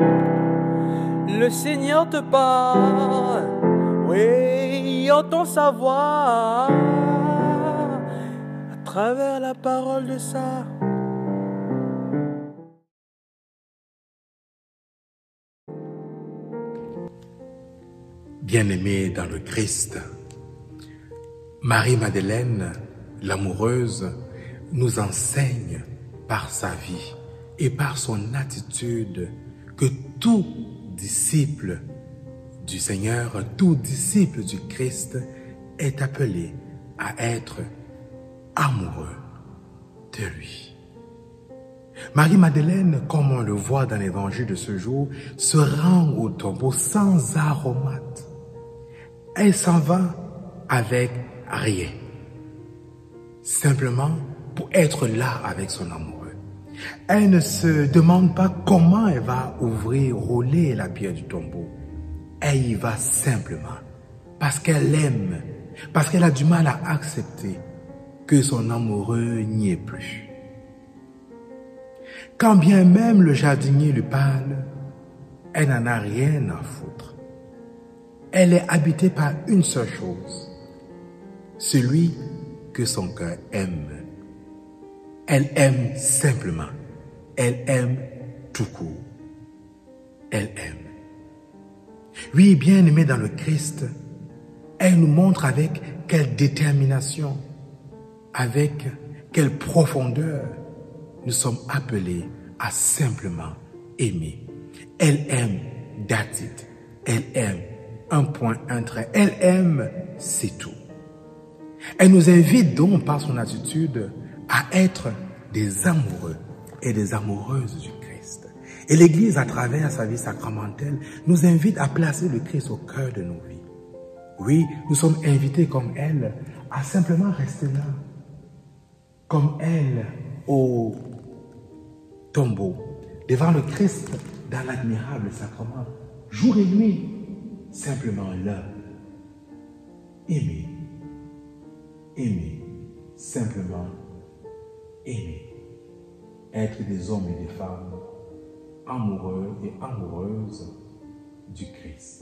Le Seigneur te parle, oui, entend sa voix à travers la parole de ça. Bien-aimé dans le Christ, Marie-Madeleine, l'amoureuse, nous enseigne par sa vie et par son attitude que tout disciple du Seigneur, tout disciple du Christ est appelé à être amoureux de lui. Marie-Madeleine, comme on le voit dans l'évangile de ce jour, se rend au tombeau sans aromate. Elle s'en va avec rien. Simplement pour être là avec son amoureux. Elle ne se demande pas comment elle va ouvrir, rouler la pierre du tombeau. Elle y va simplement parce qu'elle aime, parce qu'elle a du mal à accepter que son amoureux n'y est plus. Quand bien même le jardinier lui parle, elle n'en a rien à foutre. Elle est habitée par une seule chose, celui que son cœur aime. Elle aime simplement. Elle aime tout court. Elle aime. Oui, bien aimé dans le Christ, elle nous montre avec quelle détermination, avec quelle profondeur nous sommes appelés à simplement aimer. Elle aime d'attitude. Elle aime un point, un trait. Elle aime, c'est tout. Elle nous invite donc par son attitude à être des amoureux et des amoureuses du Christ. Et l'Église, à travers sa vie sacramentelle, nous invite à placer le Christ au cœur de nos vies. Oui, nous sommes invités comme elle à simplement rester là, comme elle au tombeau, devant le Christ dans l'admirable sacrement, jour et nuit, simplement là, aimer, aimer, simplement aimer, être des hommes et des femmes amoureux et amoureuses du Christ.